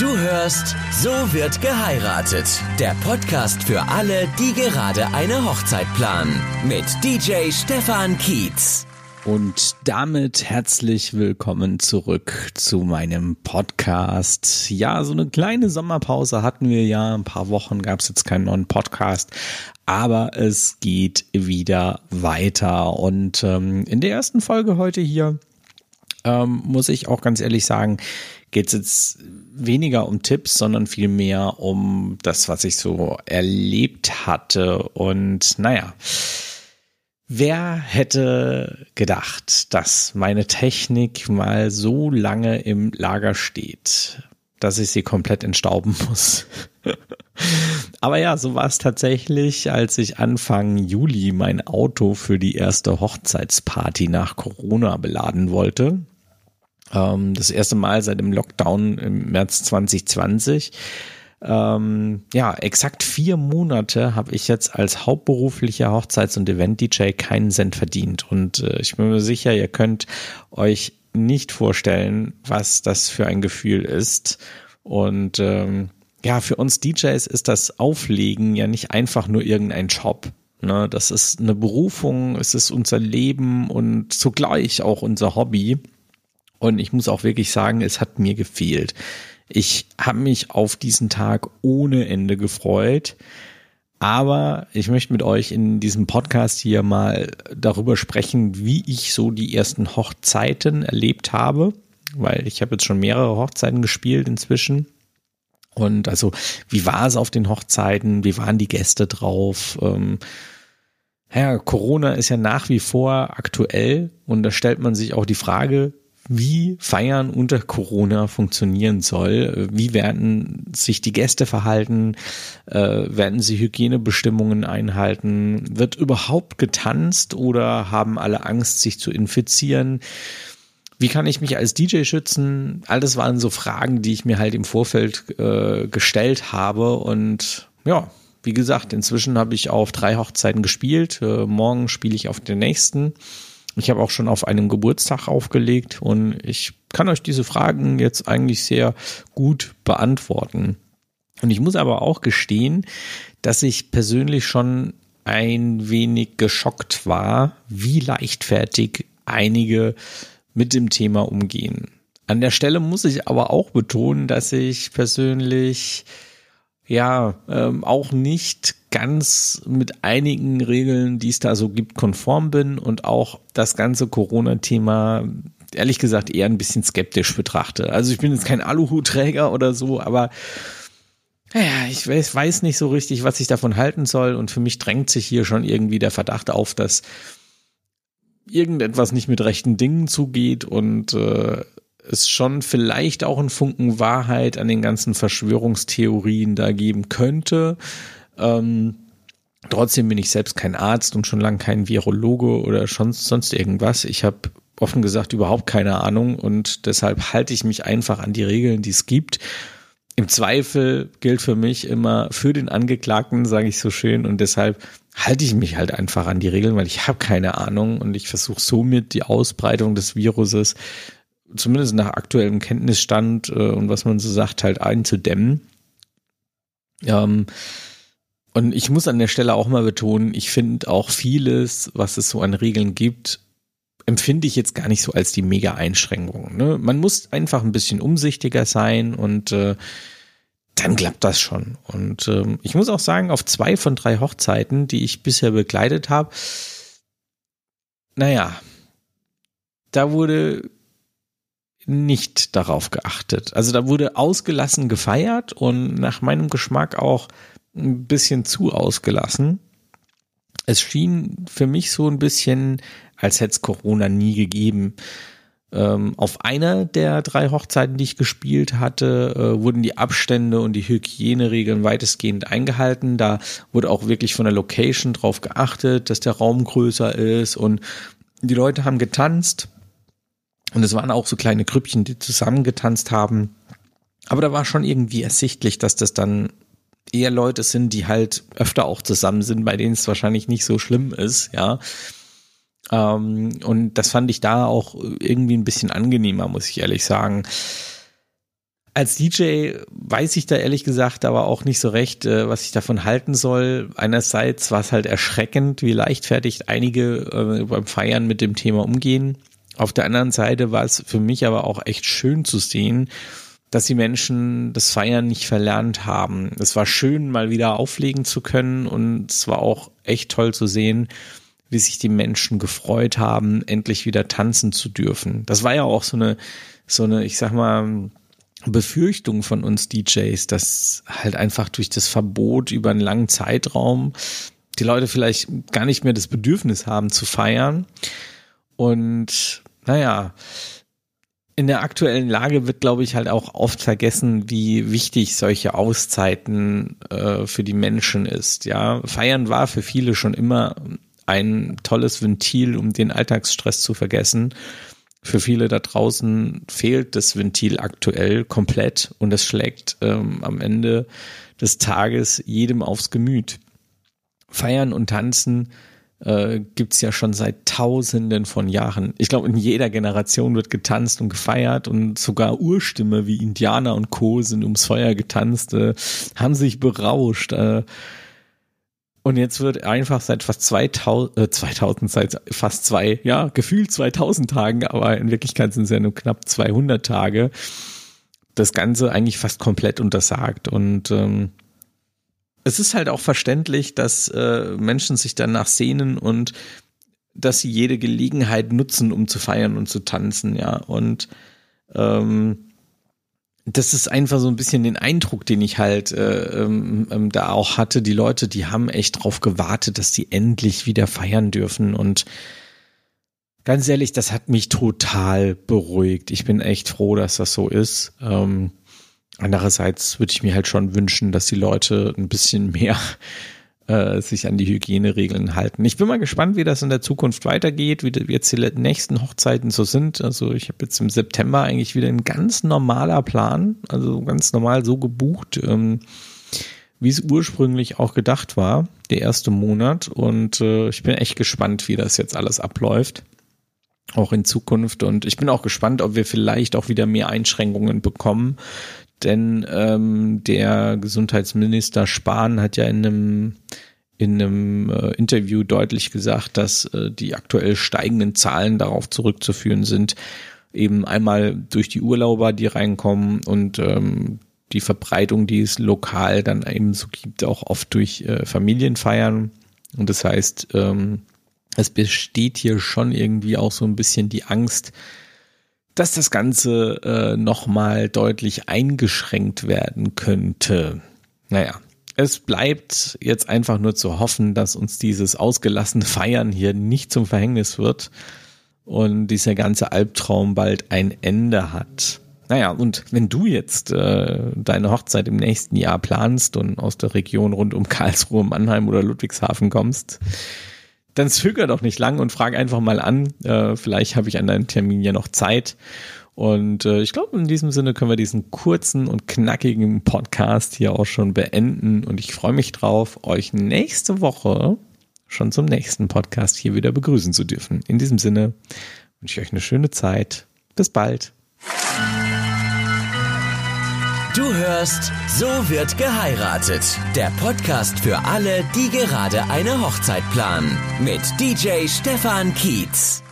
Du hörst So wird geheiratet. Der Podcast für alle, die gerade eine Hochzeit planen. Mit DJ Stefan Kietz. Und damit herzlich willkommen zurück zu meinem Podcast. Ja, so eine kleine Sommerpause hatten wir ja. Ein paar Wochen gab es jetzt keinen neuen Podcast. Aber es geht wieder weiter. Und ähm, in der ersten Folge heute hier ähm, muss ich auch ganz ehrlich sagen, geht es jetzt weniger um Tipps, sondern vielmehr um das, was ich so erlebt hatte. Und naja, wer hätte gedacht, dass meine Technik mal so lange im Lager steht, dass ich sie komplett entstauben muss? Aber ja, so war es tatsächlich, als ich Anfang Juli mein Auto für die erste Hochzeitsparty nach Corona beladen wollte. Ähm, das erste Mal seit dem Lockdown im März 2020. Ähm, ja, exakt vier Monate habe ich jetzt als hauptberuflicher Hochzeits- und Event-DJ keinen Cent verdient. Und äh, ich bin mir sicher, ihr könnt euch nicht vorstellen, was das für ein Gefühl ist. Und ähm, ja, für uns DJs ist das Auflegen ja nicht einfach nur irgendein Job. Ne? Das ist eine Berufung, es ist unser Leben und zugleich auch unser Hobby. Und ich muss auch wirklich sagen, es hat mir gefehlt. Ich habe mich auf diesen Tag ohne Ende gefreut. Aber ich möchte mit euch in diesem Podcast hier mal darüber sprechen, wie ich so die ersten Hochzeiten erlebt habe, weil ich habe jetzt schon mehrere Hochzeiten gespielt inzwischen. Und also, wie war es auf den Hochzeiten? Wie waren die Gäste drauf? Ähm, ja, Corona ist ja nach wie vor aktuell und da stellt man sich auch die Frage, wie Feiern unter Corona funktionieren soll. Wie werden sich die Gäste verhalten? Äh, werden sie Hygienebestimmungen einhalten? Wird überhaupt getanzt oder haben alle Angst, sich zu infizieren? Wie kann ich mich als DJ schützen? All das waren so Fragen, die ich mir halt im Vorfeld äh, gestellt habe. Und ja, wie gesagt, inzwischen habe ich auf drei Hochzeiten gespielt. Äh, morgen spiele ich auf der nächsten. Ich habe auch schon auf einem Geburtstag aufgelegt und ich kann euch diese Fragen jetzt eigentlich sehr gut beantworten. Und ich muss aber auch gestehen, dass ich persönlich schon ein wenig geschockt war, wie leichtfertig einige mit dem Thema umgehen. An der Stelle muss ich aber auch betonen, dass ich persönlich ja ähm, auch nicht ganz mit einigen Regeln, die es da so gibt, konform bin und auch das ganze Corona-Thema ehrlich gesagt eher ein bisschen skeptisch betrachte. Also ich bin jetzt kein Aluhutträger oder so, aber naja, ich weiß, weiß nicht so richtig, was ich davon halten soll und für mich drängt sich hier schon irgendwie der Verdacht auf, dass irgendetwas nicht mit rechten Dingen zugeht und äh, es schon vielleicht auch einen Funken Wahrheit an den ganzen Verschwörungstheorien da geben könnte. Ähm, trotzdem bin ich selbst kein Arzt und schon lange kein Virologe oder schon sonst irgendwas. Ich habe offen gesagt überhaupt keine Ahnung und deshalb halte ich mich einfach an die Regeln, die es gibt. Im Zweifel gilt für mich immer für den Angeklagten, sage ich so schön, und deshalb halte ich mich halt einfach an die Regeln, weil ich habe keine Ahnung und ich versuche somit die Ausbreitung des Viruses zumindest nach aktuellem Kenntnisstand äh, und was man so sagt, halt einzudämmen. Ähm, und ich muss an der Stelle auch mal betonen, ich finde auch vieles, was es so an Regeln gibt, empfinde ich jetzt gar nicht so als die mega Einschränkung. Ne? Man muss einfach ein bisschen umsichtiger sein und äh, dann klappt das schon. Und ähm, ich muss auch sagen, auf zwei von drei Hochzeiten, die ich bisher begleitet habe, naja, da wurde nicht darauf geachtet. Also da wurde ausgelassen gefeiert und nach meinem Geschmack auch ein bisschen zu ausgelassen. Es schien für mich so ein bisschen, als hätte es Corona nie gegeben. Ähm, auf einer der drei Hochzeiten, die ich gespielt hatte, äh, wurden die Abstände und die Hygieneregeln weitestgehend eingehalten. Da wurde auch wirklich von der Location drauf geachtet, dass der Raum größer ist und die Leute haben getanzt und es waren auch so kleine Grüppchen, die zusammengetanzt haben. Aber da war schon irgendwie ersichtlich, dass das dann eher Leute sind, die halt öfter auch zusammen sind, bei denen es wahrscheinlich nicht so schlimm ist, ja. Ähm, und das fand ich da auch irgendwie ein bisschen angenehmer, muss ich ehrlich sagen. als DJ weiß ich da ehrlich gesagt aber auch nicht so recht, äh, was ich davon halten soll. Einerseits war es halt erschreckend, wie leichtfertig einige äh, beim Feiern mit dem Thema umgehen. Auf der anderen Seite war es für mich aber auch echt schön zu sehen, dass die Menschen das Feiern nicht verlernt haben. Es war schön, mal wieder auflegen zu können und es war auch echt toll zu sehen, wie sich die Menschen gefreut haben, endlich wieder tanzen zu dürfen. Das war ja auch so eine, so eine, ich sag mal, Befürchtung von uns DJs, dass halt einfach durch das Verbot über einen langen Zeitraum die Leute vielleicht gar nicht mehr das Bedürfnis haben zu feiern. Und naja, in der aktuellen Lage wird, glaube ich, halt auch oft vergessen, wie wichtig solche Auszeiten äh, für die Menschen ist. Ja, feiern war für viele schon immer ein tolles Ventil, um den Alltagsstress zu vergessen. Für viele da draußen fehlt das Ventil aktuell komplett und es schlägt ähm, am Ende des Tages jedem aufs Gemüt. Feiern und Tanzen äh, gibt's ja schon seit Tausenden von Jahren. Ich glaube, in jeder Generation wird getanzt und gefeiert und sogar Urstimme wie Indianer und Co. sind ums Feuer getanzt, äh, haben sich berauscht. Äh, und jetzt wird einfach seit fast 2000, äh, 2000, seit fast zwei, ja, gefühlt 2000 Tagen, aber in Wirklichkeit sind es ja nur knapp 200 Tage, das Ganze eigentlich fast komplett untersagt. Und ähm, es ist halt auch verständlich, dass äh, Menschen sich danach sehnen und dass sie jede Gelegenheit nutzen, um zu feiern und zu tanzen, ja. Und ähm, das ist einfach so ein bisschen den Eindruck, den ich halt äh, ähm, ähm, da auch hatte. Die Leute, die haben echt drauf gewartet, dass die endlich wieder feiern dürfen. Und ganz ehrlich, das hat mich total beruhigt. Ich bin echt froh, dass das so ist. Ähm, andererseits würde ich mir halt schon wünschen, dass die Leute ein bisschen mehr äh, sich an die Hygieneregeln halten. Ich bin mal gespannt, wie das in der Zukunft weitergeht, wie, jetzt die nächsten Hochzeiten so sind. Also ich habe jetzt im September eigentlich wieder ein ganz normaler Plan, also ganz normal so gebucht, ähm, wie es ursprünglich auch gedacht war, der erste Monat. Und äh, ich bin echt gespannt, wie das jetzt alles abläuft auch in Zukunft. Und ich bin auch gespannt, ob wir vielleicht auch wieder mehr Einschränkungen bekommen. Denn ähm, der Gesundheitsminister Spahn hat ja in einem in einem äh, Interview deutlich gesagt, dass äh, die aktuell steigenden Zahlen darauf zurückzuführen sind, eben einmal durch die Urlauber, die reinkommen und ähm, die Verbreitung, die es lokal dann eben so gibt, auch oft durch äh, Familienfeiern. Und das heißt, ähm, es besteht hier schon irgendwie auch so ein bisschen die Angst, dass das Ganze äh, nochmal deutlich eingeschränkt werden könnte. Naja, es bleibt jetzt einfach nur zu hoffen, dass uns dieses ausgelassene Feiern hier nicht zum Verhängnis wird und dieser ganze Albtraum bald ein Ende hat. Naja, und wenn du jetzt äh, deine Hochzeit im nächsten Jahr planst und aus der Region rund um Karlsruhe, Mannheim oder Ludwigshafen kommst, dann zöger doch nicht lang und frag einfach mal an. Äh, vielleicht habe ich an deinem Termin ja noch Zeit. Und äh, ich glaube, in diesem Sinne können wir diesen kurzen und knackigen Podcast hier auch schon beenden. Und ich freue mich drauf, euch nächste Woche schon zum nächsten Podcast hier wieder begrüßen zu dürfen. In diesem Sinne wünsche ich euch eine schöne Zeit. Bis bald. Du hörst So wird geheiratet. Der Podcast für alle, die gerade eine Hochzeit planen. Mit DJ Stefan Kietz.